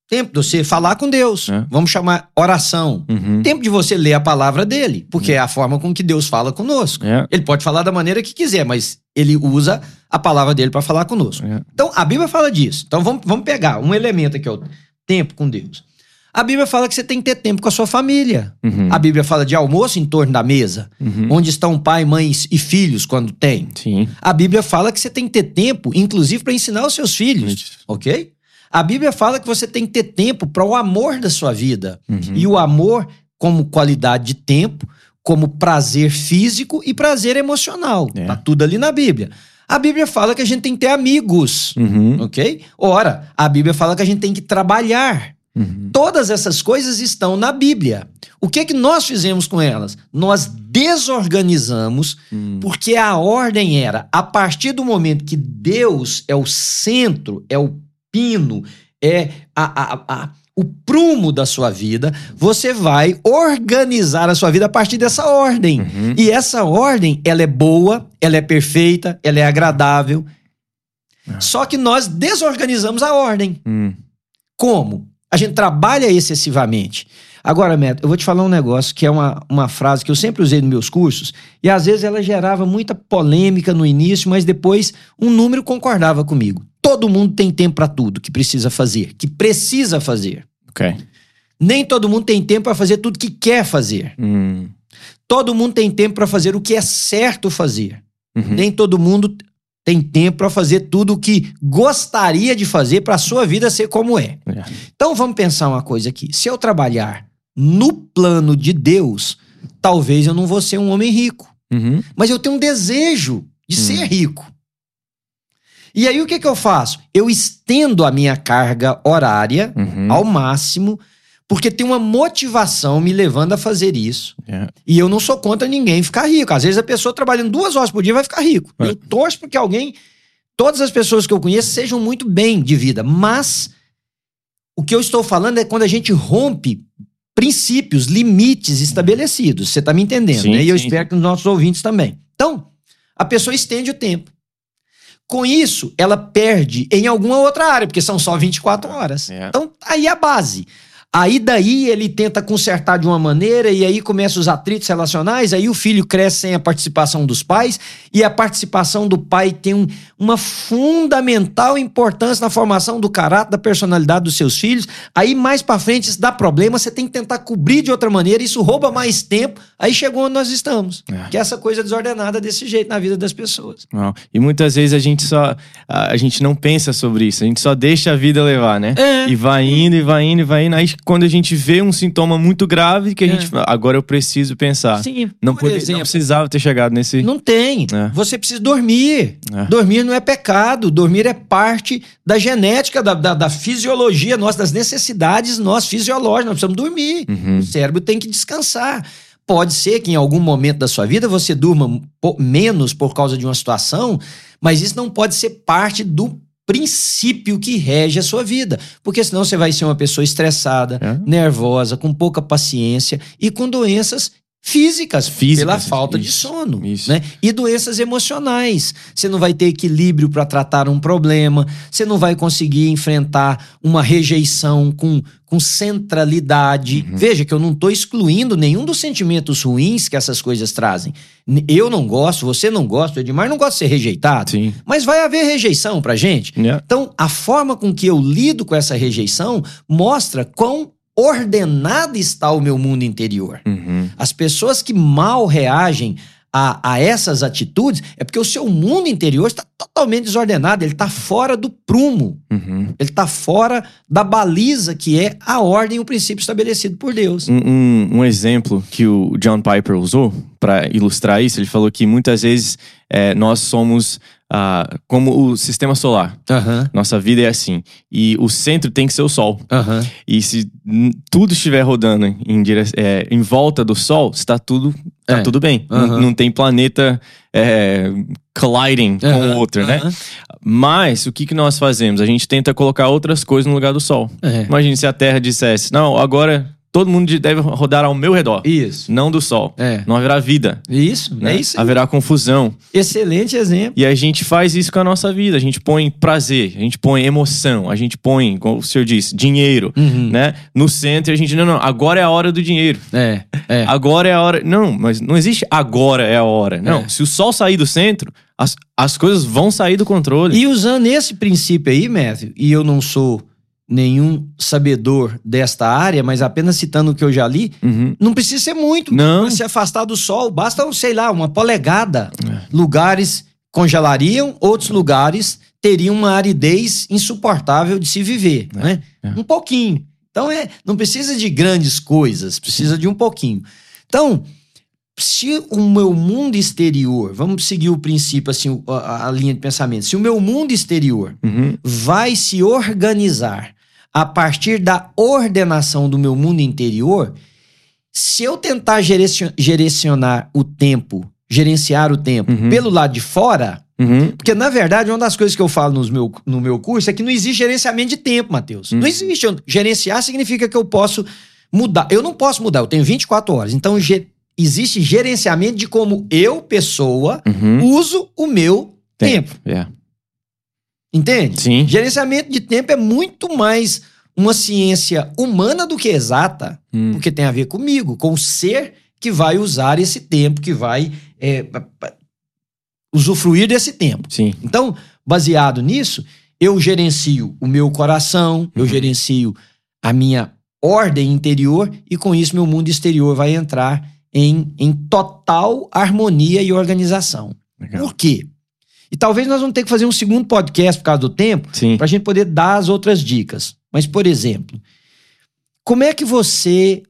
[SPEAKER 2] Tempo de você falar com Deus.
[SPEAKER 1] É.
[SPEAKER 2] Vamos chamar oração.
[SPEAKER 1] uhum.
[SPEAKER 2] Tempo de você ler a palavra dele, porque é a forma com que Deus fala conosco.
[SPEAKER 1] É,
[SPEAKER 2] Ele pode falar da maneira que quiser, mas ele usa a palavra dele para falar conosco.
[SPEAKER 1] é.
[SPEAKER 2] Então, a Bíblia fala disso. Então, vamos, vamos pegar um elemento aqui, ó, tempo com Deus. A Bíblia fala que você tem que ter tempo com a sua família.
[SPEAKER 1] Uhum,
[SPEAKER 2] A Bíblia fala de almoço em torno da mesa,
[SPEAKER 1] uhum.
[SPEAKER 2] onde estão pai, mãe e filhos quando tem.
[SPEAKER 1] Sim.
[SPEAKER 2] A Bíblia fala que você tem que ter tempo, inclusive, para ensinar os seus filhos,
[SPEAKER 1] Isso.
[SPEAKER 2] ok? A Bíblia fala que você tem que ter tempo para o amor da sua vida.
[SPEAKER 1] Uhum.
[SPEAKER 2] E o amor como qualidade de tempo, como prazer físico e prazer emocional.
[SPEAKER 1] É.
[SPEAKER 2] Tá tudo ali na Bíblia. A Bíblia fala que a gente tem que ter amigos,
[SPEAKER 1] Uhum,
[SPEAKER 2] ok? Ora, a Bíblia fala que a gente tem que trabalhar.
[SPEAKER 1] uhum.
[SPEAKER 2] Todas essas coisas estão na Bíblia. O que que nós fizemos com elas? Nós desorganizamos
[SPEAKER 1] Hum.
[SPEAKER 2] porque a ordem era, a partir do momento que Deus é o centro, é o pino, é a, a- a- o prumo da sua vida, você vai organizar a sua vida a partir dessa ordem.
[SPEAKER 1] Uhum.
[SPEAKER 2] E essa ordem, ela é boa, ela é perfeita, ela é agradável.
[SPEAKER 1] Ah.
[SPEAKER 2] Só que nós desorganizamos a ordem.
[SPEAKER 1] Hum.
[SPEAKER 2] Como? A gente trabalha excessivamente. Agora, Neto, eu vou te falar um negócio que é uma, uma frase que eu sempre usei nos meus cursos, e às vezes ela gerava muita polêmica no início, mas depois um número concordava comigo. Todo mundo tem tempo para tudo que precisa fazer, que precisa fazer.
[SPEAKER 1] Ok.
[SPEAKER 2] Nem todo mundo tem tempo para fazer tudo que quer fazer.
[SPEAKER 1] Hum.
[SPEAKER 2] Todo mundo tem tempo para fazer o que é certo fazer.
[SPEAKER 1] Uhum.
[SPEAKER 2] Nem todo mundo tem tempo para fazer tudo o que gostaria de fazer para a sua vida ser como é.
[SPEAKER 1] É.
[SPEAKER 2] Então vamos pensar uma coisa aqui. Se eu trabalhar no plano de Deus, talvez eu não vou ser um homem rico.
[SPEAKER 1] Uhum.
[SPEAKER 2] Mas eu tenho um desejo de
[SPEAKER 1] Hum.
[SPEAKER 2] ser rico. E aí o que, que eu faço? Eu estendo a minha carga horária
[SPEAKER 1] Uhum.
[SPEAKER 2] ao máximo, porque tem uma motivação me levando a fazer isso.
[SPEAKER 1] É.
[SPEAKER 2] E eu não sou contra ninguém ficar rico. Às vezes a pessoa trabalhando duas horas por dia vai ficar rico. Eu torço porque alguém, todas as pessoas que eu conheço, sejam muito bem de vida. Mas o que eu estou falando é quando a gente rompe princípios, limites estabelecidos. Você está me entendendo,
[SPEAKER 1] Sim,
[SPEAKER 2] né? E eu
[SPEAKER 1] sim.
[SPEAKER 2] espero que os nossos ouvintes também. Então, a pessoa estende o tempo. Com isso, ela perde em alguma outra área, porque são só 24 horas.
[SPEAKER 1] É.
[SPEAKER 2] Então, aí é a base. Aí daí ele tenta consertar de uma maneira e aí começam os atritos relacionais, aí o filho cresce sem a participação dos pais e a participação do pai tem um- uma fundamental importância na formação do caráter, da personalidade dos seus filhos. Aí mais pra frente isso dá problema, você tem que tentar cobrir de outra maneira, isso rouba mais tempo. Aí chegou onde nós estamos,
[SPEAKER 1] É.
[SPEAKER 2] que é essa coisa desordenada desse jeito na vida das pessoas.
[SPEAKER 1] Não. E muitas vezes a gente só. A, a gente não pensa sobre isso, a gente só deixa a vida levar, né?
[SPEAKER 2] É.
[SPEAKER 1] E vai indo, e vai indo, e vai indo. Aí quando a gente vê um sintoma muito grave, que a
[SPEAKER 2] É.
[SPEAKER 1] gente fala, agora eu preciso pensar.
[SPEAKER 2] Sim,
[SPEAKER 1] Não, poder,
[SPEAKER 2] exemplo,
[SPEAKER 1] não precisava ter chegado nesse.
[SPEAKER 2] Não tem.
[SPEAKER 1] É.
[SPEAKER 2] Você precisa dormir.
[SPEAKER 1] É.
[SPEAKER 2] Dormir não é pecado. Dormir é parte da genética, da, da, da fisiologia nossa, das necessidades nossas fisiológicas. Nós precisamos dormir.
[SPEAKER 1] Uhum.
[SPEAKER 2] O cérebro tem que descansar. Pode ser que em algum momento da sua vida você durma menos por causa de uma situação, mas isso não pode ser parte do princípio que rege a sua vida. Porque senão você vai ser uma pessoa estressada,
[SPEAKER 1] É.
[SPEAKER 2] nervosa, com pouca paciência e com doenças físicas,
[SPEAKER 1] Físicas,
[SPEAKER 2] pela falta de
[SPEAKER 1] isso,
[SPEAKER 2] sono,
[SPEAKER 1] isso.
[SPEAKER 2] né? E doenças emocionais. Você não vai ter equilíbrio para tratar um problema, você não vai conseguir enfrentar uma rejeição com, com centralidade.
[SPEAKER 1] Uhum.
[SPEAKER 2] Veja que eu não estou excluindo nenhum dos sentimentos ruins que essas coisas trazem. Eu não gosto, você não gosta, o Edmar não gosta de ser rejeitado.
[SPEAKER 1] Sim.
[SPEAKER 2] Mas vai haver rejeição pra gente.
[SPEAKER 1] Yeah.
[SPEAKER 2] Então, a forma com que eu lido com essa rejeição mostra quão ordenado está o meu mundo interior.
[SPEAKER 1] Uhum.
[SPEAKER 2] As pessoas que mal reagem a, a essas atitudes é porque o seu mundo interior está totalmente desordenado, ele está fora do prumo,
[SPEAKER 1] Uhum.
[SPEAKER 2] ele está fora da baliza que é a ordem e o princípio estabelecido por Deus.
[SPEAKER 1] Um, um- um exemplo que o John Piper usou para ilustrar isso, ele falou que muitas vezes é, nós somos ah, como o sistema solar.
[SPEAKER 2] Aham,
[SPEAKER 1] Nossa vida é assim. E o centro tem que ser o Sol.
[SPEAKER 2] aham.
[SPEAKER 1] E se tudo estiver rodando em, dire- é, em volta do Sol, está tudo, tá
[SPEAKER 2] É.
[SPEAKER 1] tudo bem. Não-
[SPEAKER 2] Aham.
[SPEAKER 1] Não, tem planeta é, colliding com o outro, né? Mas o que, que nós fazemos? A gente tenta colocar outras coisas no lugar do Sol.
[SPEAKER 2] É.
[SPEAKER 1] Imagine se a Terra dissesse: Não, agora todo mundo deve rodar ao meu redor,
[SPEAKER 2] Isso.
[SPEAKER 1] não do Sol.
[SPEAKER 2] É.
[SPEAKER 1] Não haverá vida.
[SPEAKER 2] Isso,
[SPEAKER 1] né?
[SPEAKER 2] é isso. aí.
[SPEAKER 1] Haverá confusão.
[SPEAKER 2] Excelente exemplo.
[SPEAKER 1] E a gente faz isso com a nossa vida. A gente põe prazer, a gente põe emoção, a gente põe, como o senhor disse, dinheiro,
[SPEAKER 2] Uhum.
[SPEAKER 1] né? No centro a gente, não, não, agora é a hora do dinheiro.
[SPEAKER 2] É, é.
[SPEAKER 1] Agora é a hora. Não, mas não existe agora é a hora. Não,
[SPEAKER 2] É.
[SPEAKER 1] se o sol sair do centro, as, as coisas vão sair do controle.
[SPEAKER 2] E usando esse princípio aí, Matthew, e eu não sou nenhum sabedor desta área, mas apenas citando o que eu já li,
[SPEAKER 1] Uhum.
[SPEAKER 2] não precisa ser muito
[SPEAKER 1] Não.
[SPEAKER 2] para se afastar do sol, basta, sei lá, uma polegada.
[SPEAKER 1] É.
[SPEAKER 2] Lugares congelariam, outros lugares teriam uma aridez insuportável de se viver, né?
[SPEAKER 1] é.
[SPEAKER 2] Um pouquinho. Então é, não precisa de grandes coisas, precisa de um pouquinho. Então, se o meu mundo exterior, vamos seguir o princípio assim, a, a linha de pensamento. Se o meu mundo exterior
[SPEAKER 1] Uhum.
[SPEAKER 2] vai se organizar a partir da ordenação do meu mundo interior, se eu tentar gerenciar o tempo, gerenciar o tempo
[SPEAKER 1] Uhum.
[SPEAKER 2] pelo lado de fora,
[SPEAKER 1] Uhum.
[SPEAKER 2] porque na verdade uma das coisas que eu falo nos meu, no meu curso é que não existe gerenciamento de tempo, Matheus.
[SPEAKER 1] Uhum.
[SPEAKER 2] Não existe. Gerenciar significa que eu posso mudar. Eu não posso mudar, eu tenho 24 horas. Então ge- existe gerenciamento de como eu, pessoa,
[SPEAKER 1] Uhum.
[SPEAKER 2] uso o meu tempo.
[SPEAKER 1] É.
[SPEAKER 2] Entende?
[SPEAKER 1] Sim.
[SPEAKER 2] Gerenciamento de tempo é muito mais uma ciência humana do que exata,
[SPEAKER 1] Hum.
[SPEAKER 2] porque tem a ver comigo, com o ser que vai usar esse tempo, que vai é, usufruir desse tempo.
[SPEAKER 1] Sim.
[SPEAKER 2] Então, baseado nisso, eu gerencio o meu coração, eu
[SPEAKER 1] Uhum.
[SPEAKER 2] gerencio a minha ordem interior e com isso meu mundo exterior vai entrar em, em total harmonia e organização.
[SPEAKER 1] Legal.
[SPEAKER 2] Por quê? E talvez nós vamos ter que fazer um segundo podcast por causa do tempo, para a gente poder dar as outras dicas. Mas, por exemplo, como é que você,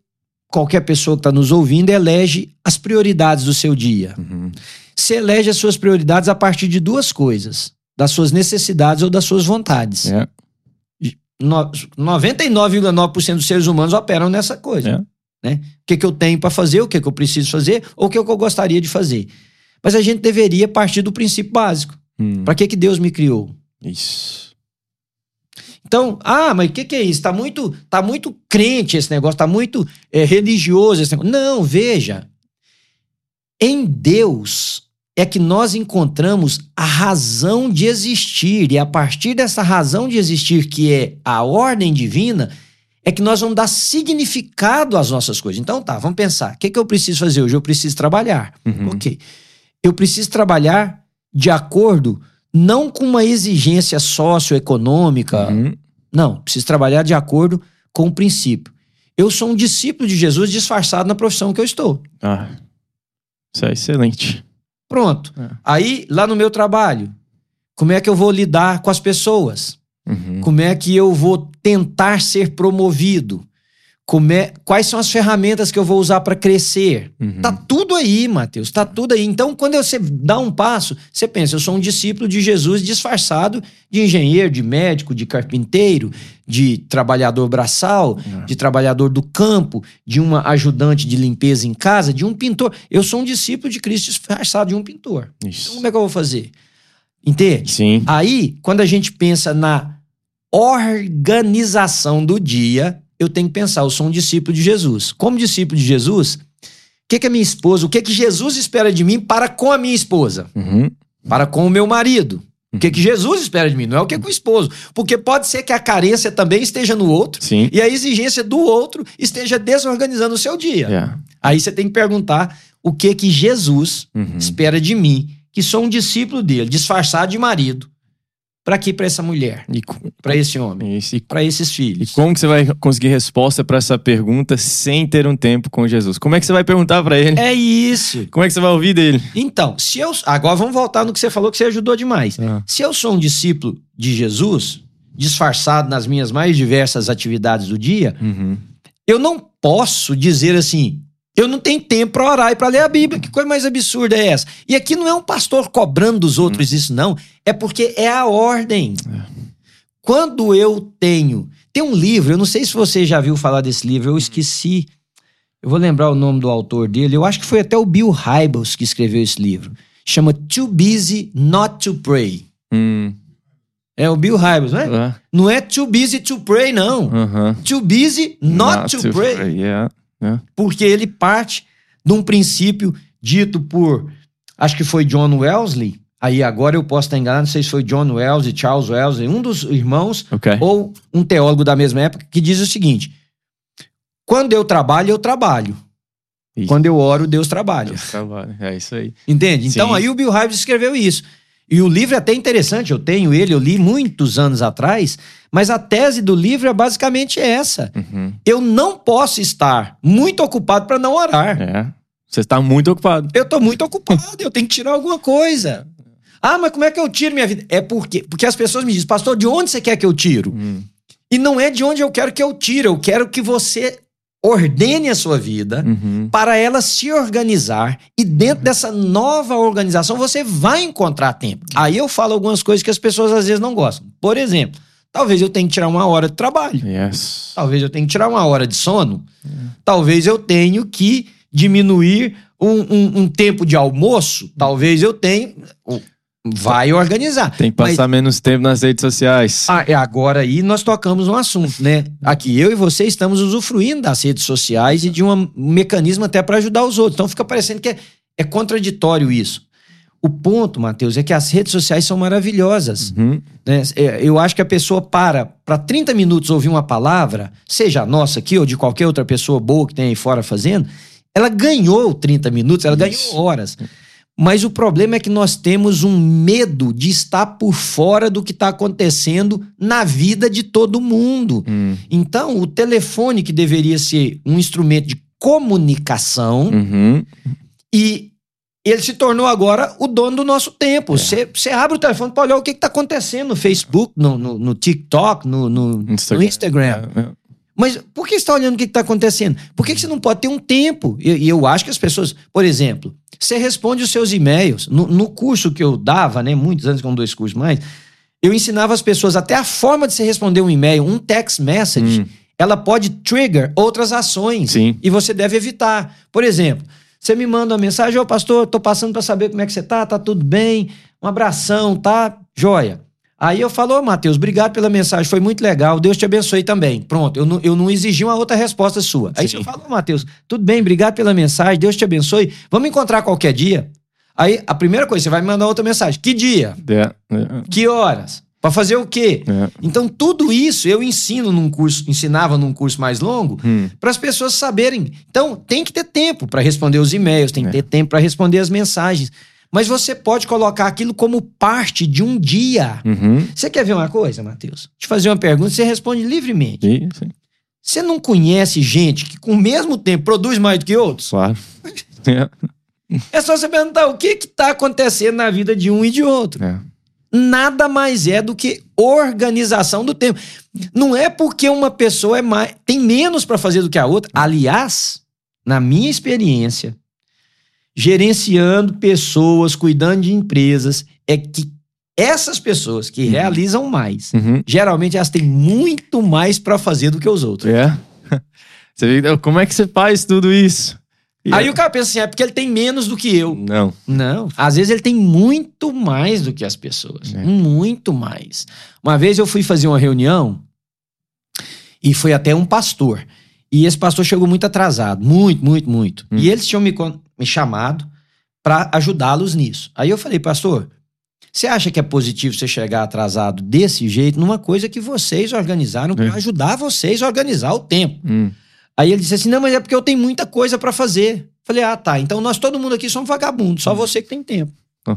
[SPEAKER 2] qualquer pessoa que está nos ouvindo, elege as prioridades do seu dia?
[SPEAKER 1] Uhum.
[SPEAKER 2] Você elege as suas prioridades a partir de duas coisas: das suas necessidades ou das suas vontades.
[SPEAKER 1] É.
[SPEAKER 2] No- 99,9% dos seres humanos operam nessa coisa.
[SPEAKER 1] É.
[SPEAKER 2] Né? O que, que eu tenho para fazer, o que, que eu preciso fazer, ou o que, que eu gostaria de fazer. Mas a gente deveria partir do princípio básico.
[SPEAKER 1] Hum.
[SPEAKER 2] Para que, que Deus me criou?
[SPEAKER 1] Isso.
[SPEAKER 2] Então, ah, mas o que, que é isso? Tá muito, tá muito crente esse negócio, tá muito é, religioso esse negócio. Não, veja. Em Deus é que nós encontramos a razão de existir, e a partir dessa razão de existir, que é a ordem divina, é que nós vamos dar significado às nossas coisas. Então, tá, vamos pensar. O que, que eu preciso fazer hoje? Eu preciso trabalhar.
[SPEAKER 1] Uhum.
[SPEAKER 2] Ok. Eu preciso trabalhar de acordo não com uma exigência socioeconômica.
[SPEAKER 1] Uhum.
[SPEAKER 2] Não, preciso trabalhar de acordo com o princípio. Eu sou um discípulo de Jesus disfarçado na profissão que eu estou.
[SPEAKER 1] Ah, isso é excelente.
[SPEAKER 2] Pronto.
[SPEAKER 1] É.
[SPEAKER 2] Aí, lá no meu trabalho, como é que eu vou lidar com as pessoas?
[SPEAKER 1] Uhum.
[SPEAKER 2] Como é que eu vou tentar ser promovido? Quais são as ferramentas que eu vou usar para crescer?
[SPEAKER 1] Uhum.
[SPEAKER 2] Tá tudo aí, Mateus, tá tudo aí. Então, quando você dá um passo, você pensa, eu sou um discípulo de Jesus disfarçado de engenheiro, de médico, de carpinteiro, de trabalhador braçal,
[SPEAKER 1] É.
[SPEAKER 2] de trabalhador do campo, de uma ajudante de limpeza em casa, de um pintor. Eu sou um discípulo de Cristo disfarçado de um pintor. Então,
[SPEAKER 1] Isso.
[SPEAKER 2] como é que eu vou fazer? Entende?
[SPEAKER 1] Sim.
[SPEAKER 2] Aí, quando a gente pensa na organização do dia, eu tenho que pensar, eu sou um discípulo de Jesus. Como discípulo de Jesus, o que, que a minha esposa, o que, que Jesus espera de mim para com a minha esposa?
[SPEAKER 1] Uhum.
[SPEAKER 2] Para com o meu marido? O que, que Jesus espera de mim? Não é o que, que o esposo. Porque pode ser que a carência também esteja no outro
[SPEAKER 1] Sim.
[SPEAKER 2] e a exigência do outro esteja desorganizando o seu dia.
[SPEAKER 1] Yeah.
[SPEAKER 2] Aí você tem que perguntar o que que Jesus
[SPEAKER 1] Uhum.
[SPEAKER 2] espera de mim, que sou um discípulo dele, disfarçado de marido. Para quê? Para essa mulher,
[SPEAKER 1] E,
[SPEAKER 2] para esse homem,
[SPEAKER 1] isso. E,
[SPEAKER 2] para esses
[SPEAKER 1] e
[SPEAKER 2] filhos.
[SPEAKER 1] como que você vai conseguir resposta pra essa pergunta sem ter um tempo com Jesus? Como é que você vai perguntar pra ele?
[SPEAKER 2] É isso.
[SPEAKER 1] Como é que você vai ouvir dele?
[SPEAKER 2] Então, se eu agora vamos voltar no que você falou que você ajudou demais.
[SPEAKER 1] Ah.
[SPEAKER 2] Se eu sou um discípulo de Jesus, disfarçado nas minhas mais diversas atividades do dia,
[SPEAKER 1] Uhum.
[SPEAKER 2] eu não posso dizer assim, eu não tenho tempo para orar e para ler a Bíblia. Que coisa mais absurda é essa? E aqui não é um pastor cobrando dos outros isso, não. É porque é a ordem. Quando eu tenho. Tem um livro, eu não sei se você já viu falar desse livro, eu esqueci. Eu vou lembrar o nome do autor dele. Eu acho que foi até o Bill Hybels que escreveu esse livro. Chama Too Busy Not to Pray.
[SPEAKER 1] Hum.
[SPEAKER 2] É o Bill Hybels, não é?
[SPEAKER 1] Ah.
[SPEAKER 2] Não é Too Busy to Pray, não.
[SPEAKER 1] Aham.
[SPEAKER 2] Too Busy Not, to, Pray.
[SPEAKER 1] Yeah. Yeah.
[SPEAKER 2] porque ele parte de um princípio dito por, acho que foi John Wesley, aí agora eu posso estar enganado, não sei se foi John Wesley, Charles Wesley, um dos irmãos,
[SPEAKER 1] Ok.
[SPEAKER 2] ou um teólogo da mesma época, que diz o seguinte: quando eu trabalho, eu trabalho.
[SPEAKER 1] Isso.
[SPEAKER 2] Quando eu oro, Deus trabalha.
[SPEAKER 1] Deus trabalha. É isso aí.
[SPEAKER 2] Entende? Então
[SPEAKER 1] Sim.
[SPEAKER 2] aí o Bill Hybels escreveu isso. E o livro é até interessante, eu tenho ele, eu li muitos anos atrás, mas a tese do livro é basicamente essa.
[SPEAKER 1] Uhum.
[SPEAKER 2] Eu não posso estar muito ocupado para não orar.
[SPEAKER 1] É. Você está muito ocupado.
[SPEAKER 2] Eu tô muito ocupado, eu tenho que tirar alguma coisa. Ah, mas como é que eu tiro minha vida? É porque, porque as pessoas me dizem, pastor, de onde você quer que eu tiro?
[SPEAKER 1] Hum.
[SPEAKER 2] E não é de onde eu quero que eu tire, eu quero que você ordene a sua vida
[SPEAKER 1] Uhum.
[SPEAKER 2] para ela se organizar e dentro dessa nova organização você vai encontrar tempo. Aí eu falo algumas coisas que as pessoas às vezes não gostam. Por exemplo, talvez eu tenha que tirar uma hora de trabalho.
[SPEAKER 1] Yes.
[SPEAKER 2] Talvez eu tenha que tirar uma hora de sono. Talvez eu tenha que diminuir um, um- um tempo de almoço. Talvez eu tenha. Vai organizar.
[SPEAKER 1] Tem que passar menos tempo nas redes sociais.
[SPEAKER 2] Ah, é, agora aí nós tocamos um assunto, né? Aqui eu e você estamos usufruindo das redes sociais e de um mecanismo até para ajudar os outros. Então fica parecendo que é, é contraditório isso. O ponto, Matheus, é que as redes sociais são maravilhosas.
[SPEAKER 1] Uhum.
[SPEAKER 2] né? É, Eu acho que a pessoa para para 30 minutos ouvir uma palavra, seja a nossa aqui ou de qualquer outra pessoa boa que tem aí fora fazendo, ela ganhou 30 minutos, ela
[SPEAKER 1] Isso.
[SPEAKER 2] ganhou horas. Mas o problema é que nós temos um medo de estar por fora do que está acontecendo na vida de todo mundo.
[SPEAKER 1] Hum.
[SPEAKER 2] Então, o telefone, que deveria ser um instrumento de comunicação,
[SPEAKER 1] Uhum.
[SPEAKER 2] e ele se tornou agora o dono do nosso tempo.
[SPEAKER 1] É.
[SPEAKER 2] Você você abre o telefone para olhar o que está acontecendo no Facebook, no, no, no TikTok, no, no, no
[SPEAKER 1] Instagram.
[SPEAKER 2] Instagram.
[SPEAKER 1] É, é.
[SPEAKER 2] Mas por que você está olhando o que está acontecendo? Por que que você não pode ter um tempo? E e eu, acho que as pessoas, por exemplo, você responde os seus e-mails. No, no curso que eu dava, né, muitos anos com dois cursos mais, eu ensinava as pessoas até a forma de você responder um e-mail, um text message,
[SPEAKER 1] Hum.
[SPEAKER 2] ela pode trigger outras ações.
[SPEAKER 1] Sim.
[SPEAKER 2] E você deve evitar. Por exemplo, você me manda uma mensagem, ô pastor, tô passando para saber como é que você tá, tá tudo bem, um abração, tá? Joia. Aí eu falo, ô Matheus, obrigado pela mensagem, foi muito legal, Deus te abençoe também. Pronto, eu não, eu não exigi uma outra resposta sua. Aí
[SPEAKER 1] Sim.
[SPEAKER 2] você fala, ô Matheus, tudo bem, obrigado pela mensagem, Deus te abençoe, vamos encontrar qualquer dia? Aí a primeira coisa, você vai me mandar outra mensagem. Que dia?
[SPEAKER 1] É, é,
[SPEAKER 2] Que horas? Pra fazer o quê?
[SPEAKER 1] é.
[SPEAKER 2] Então, tudo isso eu ensino num curso, ensinava num curso mais longo,
[SPEAKER 1] Hum,
[SPEAKER 2] para as pessoas saberem. Então, tem que ter tempo para responder os e-mails, tem que
[SPEAKER 1] É.
[SPEAKER 2] ter tempo para responder as mensagens. Mas você pode colocar aquilo como parte de um dia.
[SPEAKER 1] uhum.
[SPEAKER 2] Você quer ver uma coisa, Matheus? Te fazer uma pergunta, você responde livremente.
[SPEAKER 1] Isso,
[SPEAKER 2] Você não conhece gente que, com o mesmo tempo, produz mais do que outros?
[SPEAKER 1] claro. [LAUGHS] É,
[SPEAKER 2] É só você perguntar o que está acontecendo na vida de um e de outro.
[SPEAKER 1] é.
[SPEAKER 2] Nada mais é do que organização do tempo. Não é porque uma pessoa é mais, tem menos para fazer do que a outra. Aliás, na minha experiência, gerenciando pessoas, cuidando de empresas, é que essas pessoas que
[SPEAKER 1] Uhum.
[SPEAKER 2] realizam mais,
[SPEAKER 1] Uhum.
[SPEAKER 2] geralmente elas têm muito mais para fazer do que os outros.
[SPEAKER 1] É. [LAUGHS] Você vê, como é que você faz tudo isso?
[SPEAKER 2] Aí
[SPEAKER 1] é-
[SPEAKER 2] o cara pensa assim, é porque ele tem menos do que eu.
[SPEAKER 1] Não.
[SPEAKER 2] Não, às vezes ele tem muito mais do que as pessoas.
[SPEAKER 1] É.
[SPEAKER 2] Muito mais. Uma vez eu fui fazer uma reunião e foi até um pastor. E esse pastor chegou muito atrasado, muito, muito, muito.
[SPEAKER 1] Hum.
[SPEAKER 2] E eles tinham me, me chamado para ajudá-los nisso. Aí eu falei, pastor, você acha que é positivo você chegar atrasado desse jeito numa coisa que vocês organizaram para
[SPEAKER 1] É.
[SPEAKER 2] ajudar vocês a organizar o tempo?
[SPEAKER 1] Hum.
[SPEAKER 2] Aí ele disse assim: não, mas é porque eu tenho muita coisa para fazer. Falei, ah, tá. Então nós, todo mundo aqui somos vagabundos, só você que tem tempo. [LAUGHS]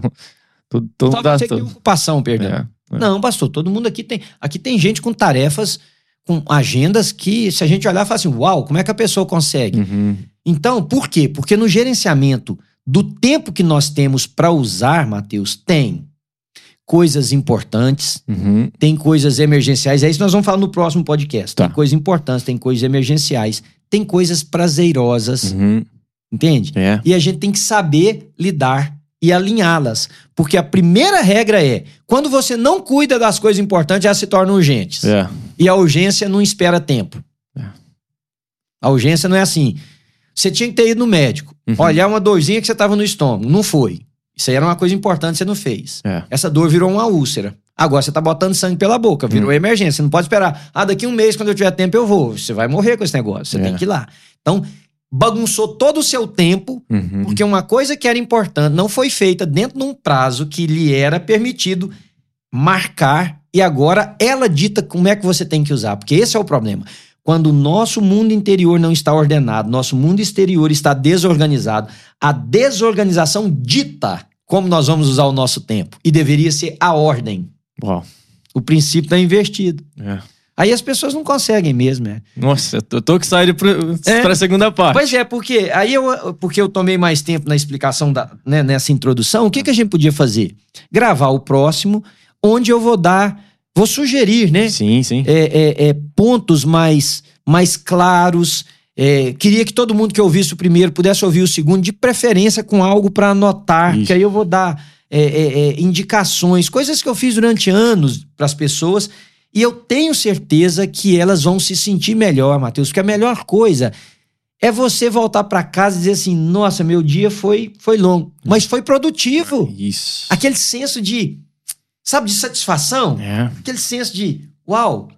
[SPEAKER 1] Tudo, tudo
[SPEAKER 2] Só você que tem ocupação, perdão.
[SPEAKER 1] É, é.
[SPEAKER 2] Não, pastor, todo mundo aqui tem. Aqui tem gente com tarefas, com agendas que, se a gente olhar, fala assim: uau, como é que a pessoa consegue?
[SPEAKER 1] Uhum.
[SPEAKER 2] Então, por quê? Porque no gerenciamento do tempo que nós temos para usar, Mateus, tem coisas importantes,
[SPEAKER 1] Uhum.
[SPEAKER 2] tem coisas emergenciais. É isso que nós vamos falar no próximo podcast.
[SPEAKER 1] Tá.
[SPEAKER 2] Tem coisas importantes, tem coisas emergenciais, tem coisas prazerosas,
[SPEAKER 1] Uhum.
[SPEAKER 2] entende?
[SPEAKER 1] É.
[SPEAKER 2] E a gente tem que saber lidar e alinhá-las. Porque a primeira regra é: quando você não cuida das coisas importantes, elas se tornam urgentes.
[SPEAKER 1] É.
[SPEAKER 2] E a urgência não espera tempo.
[SPEAKER 1] É.
[SPEAKER 2] A urgência não é assim. Você tinha que ter ido no médico,
[SPEAKER 1] Uhum.
[SPEAKER 2] olhar uma dorzinha que você estava no estômago. Não foi. Isso aí era uma coisa importante, você não fez.
[SPEAKER 1] É.
[SPEAKER 2] Essa dor virou uma úlcera. Agora você tá botando sangue pela boca, virou
[SPEAKER 1] Hum.
[SPEAKER 2] emergência. Você não pode esperar. Ah, daqui um mês, quando eu tiver tempo, eu vou. Você vai morrer com esse negócio. Você
[SPEAKER 1] É.
[SPEAKER 2] tem que ir lá. Então, bagunçou todo o seu tempo
[SPEAKER 1] Uhum.
[SPEAKER 2] porque uma coisa que era importante não foi feita dentro de um prazo que lhe era permitido marcar e agora ela dita como é que você tem que usar. Porque esse é o problema. Quando o nosso mundo interior não está ordenado, nosso mundo exterior está desorganizado, a desorganização dita como nós vamos usar o nosso tempo. E deveria ser a ordem.
[SPEAKER 1] Uau.
[SPEAKER 2] O princípio está invertido.
[SPEAKER 1] É.
[SPEAKER 2] Aí as pessoas não conseguem mesmo, né?
[SPEAKER 1] Nossa, eu tô, que sair pra,
[SPEAKER 2] É.
[SPEAKER 1] pra segunda parte.
[SPEAKER 2] Pois é, porque aí eu, porque eu tomei mais tempo na explicação da, né, nessa introdução, o que, que a gente podia fazer? Gravar o próximo, onde eu vou dar, vou sugerir, né?
[SPEAKER 1] Sim, sim.
[SPEAKER 2] é, é, é, pontos mais, mais claros. É, queria que todo mundo que ouvisse o primeiro pudesse ouvir o segundo, de preferência com algo para anotar,
[SPEAKER 1] Isso.
[SPEAKER 2] que aí eu vou dar é, é, é, indicações, coisas que eu fiz durante anos para as pessoas. E eu tenho certeza que elas vão se sentir melhor, Matheus, porque a melhor coisa é você voltar para casa e dizer assim: nossa, meu dia foi, foi longo, mas foi produtivo.
[SPEAKER 1] Isso.
[SPEAKER 2] Aquele senso de, sabe, de satisfação
[SPEAKER 1] É.
[SPEAKER 2] aquele senso de, uau,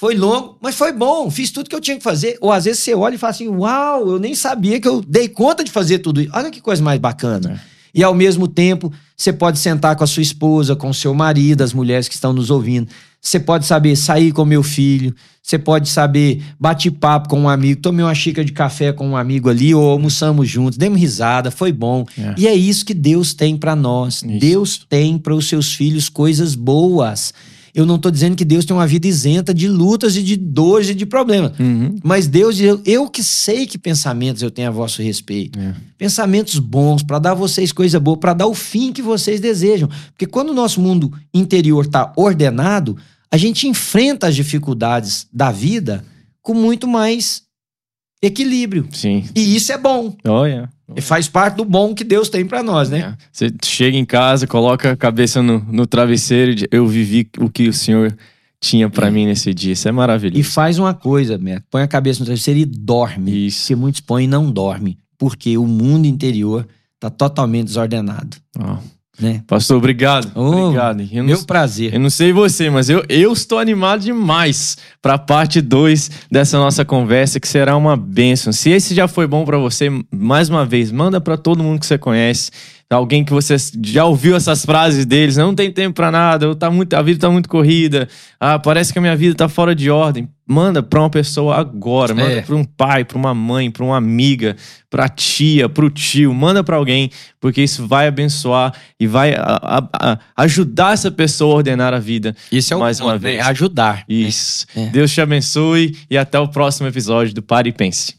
[SPEAKER 2] foi longo, mas foi bom, fiz tudo que eu tinha que fazer. Ou às vezes você olha e fala assim, uau, eu nem sabia que eu dei conta de fazer tudo isso. Olha que coisa mais bacana. E ao mesmo tempo, você pode sentar com a sua esposa, com o seu marido, as mulheres que estão nos ouvindo. Você pode saber sair com meu filho, você pode saber bate papo com um amigo, tomei uma xícara de café com um amigo ali, ou almoçamos juntos, demos risada, foi bom.
[SPEAKER 1] É.
[SPEAKER 2] E é isso que Deus tem para nós.
[SPEAKER 1] Isso.
[SPEAKER 2] Deus tem para os seus filhos coisas boas. Eu não estou dizendo que Deus tem uma vida isenta de lutas e de dores e de problemas.
[SPEAKER 1] Uhum.
[SPEAKER 2] Mas Deus, eu, eu que sei que pensamentos eu tenho a vosso respeito.
[SPEAKER 1] É.
[SPEAKER 2] Pensamentos bons, para dar a vocês coisa boa, para dar o fim que vocês desejam. Porque quando o nosso mundo interior está ordenado, a gente enfrenta as dificuldades da vida com muito mais equilíbrio.
[SPEAKER 1] Sim.
[SPEAKER 2] E isso é bom.
[SPEAKER 1] Olha.
[SPEAKER 2] E faz parte do bom que Deus tem para nós, né?
[SPEAKER 1] É. Você chega em casa, coloca a cabeça no, no travesseiro e diz, eu vivi o que o Senhor tinha pra mim nesse dia. Isso é
[SPEAKER 2] E
[SPEAKER 1] maravilhoso.
[SPEAKER 2] faz uma coisa, Beto, põe a cabeça no travesseiro e dorme.
[SPEAKER 1] Isso.
[SPEAKER 2] Porque muitos põem e não dormem. Porque o mundo interior está totalmente desordenado.
[SPEAKER 1] Ó.
[SPEAKER 2] né?
[SPEAKER 1] Pastor, obrigado.
[SPEAKER 2] Oh,
[SPEAKER 1] obrigado. Eu
[SPEAKER 2] Meu
[SPEAKER 1] não,
[SPEAKER 2] prazer.
[SPEAKER 1] eu não sei você, mas eu, eu estou animado demais para a parte 2 dessa nossa conversa, que será uma bênção. Se esse já foi bom para você, mais uma vez, manda para todo mundo que você conhece. Alguém que você já ouviu essas frases deles, não tem tempo para nada, tá muito, a vida tá muito corrida, ah, parece que a minha vida tá fora de ordem. Manda para uma pessoa agora, manda
[SPEAKER 2] É.
[SPEAKER 1] para um pai, para uma mãe, para uma amiga, para tia, para o tio, manda para alguém, porque isso vai abençoar e vai a- a- a- ajudar essa pessoa a ordenar a vida.
[SPEAKER 2] Esse é o
[SPEAKER 1] Mais uma
[SPEAKER 2] né?
[SPEAKER 1] vez.
[SPEAKER 2] Ajudar. né?
[SPEAKER 1] Isso.
[SPEAKER 2] É.
[SPEAKER 1] Deus te abençoe e até o próximo episódio do Pare e Pense.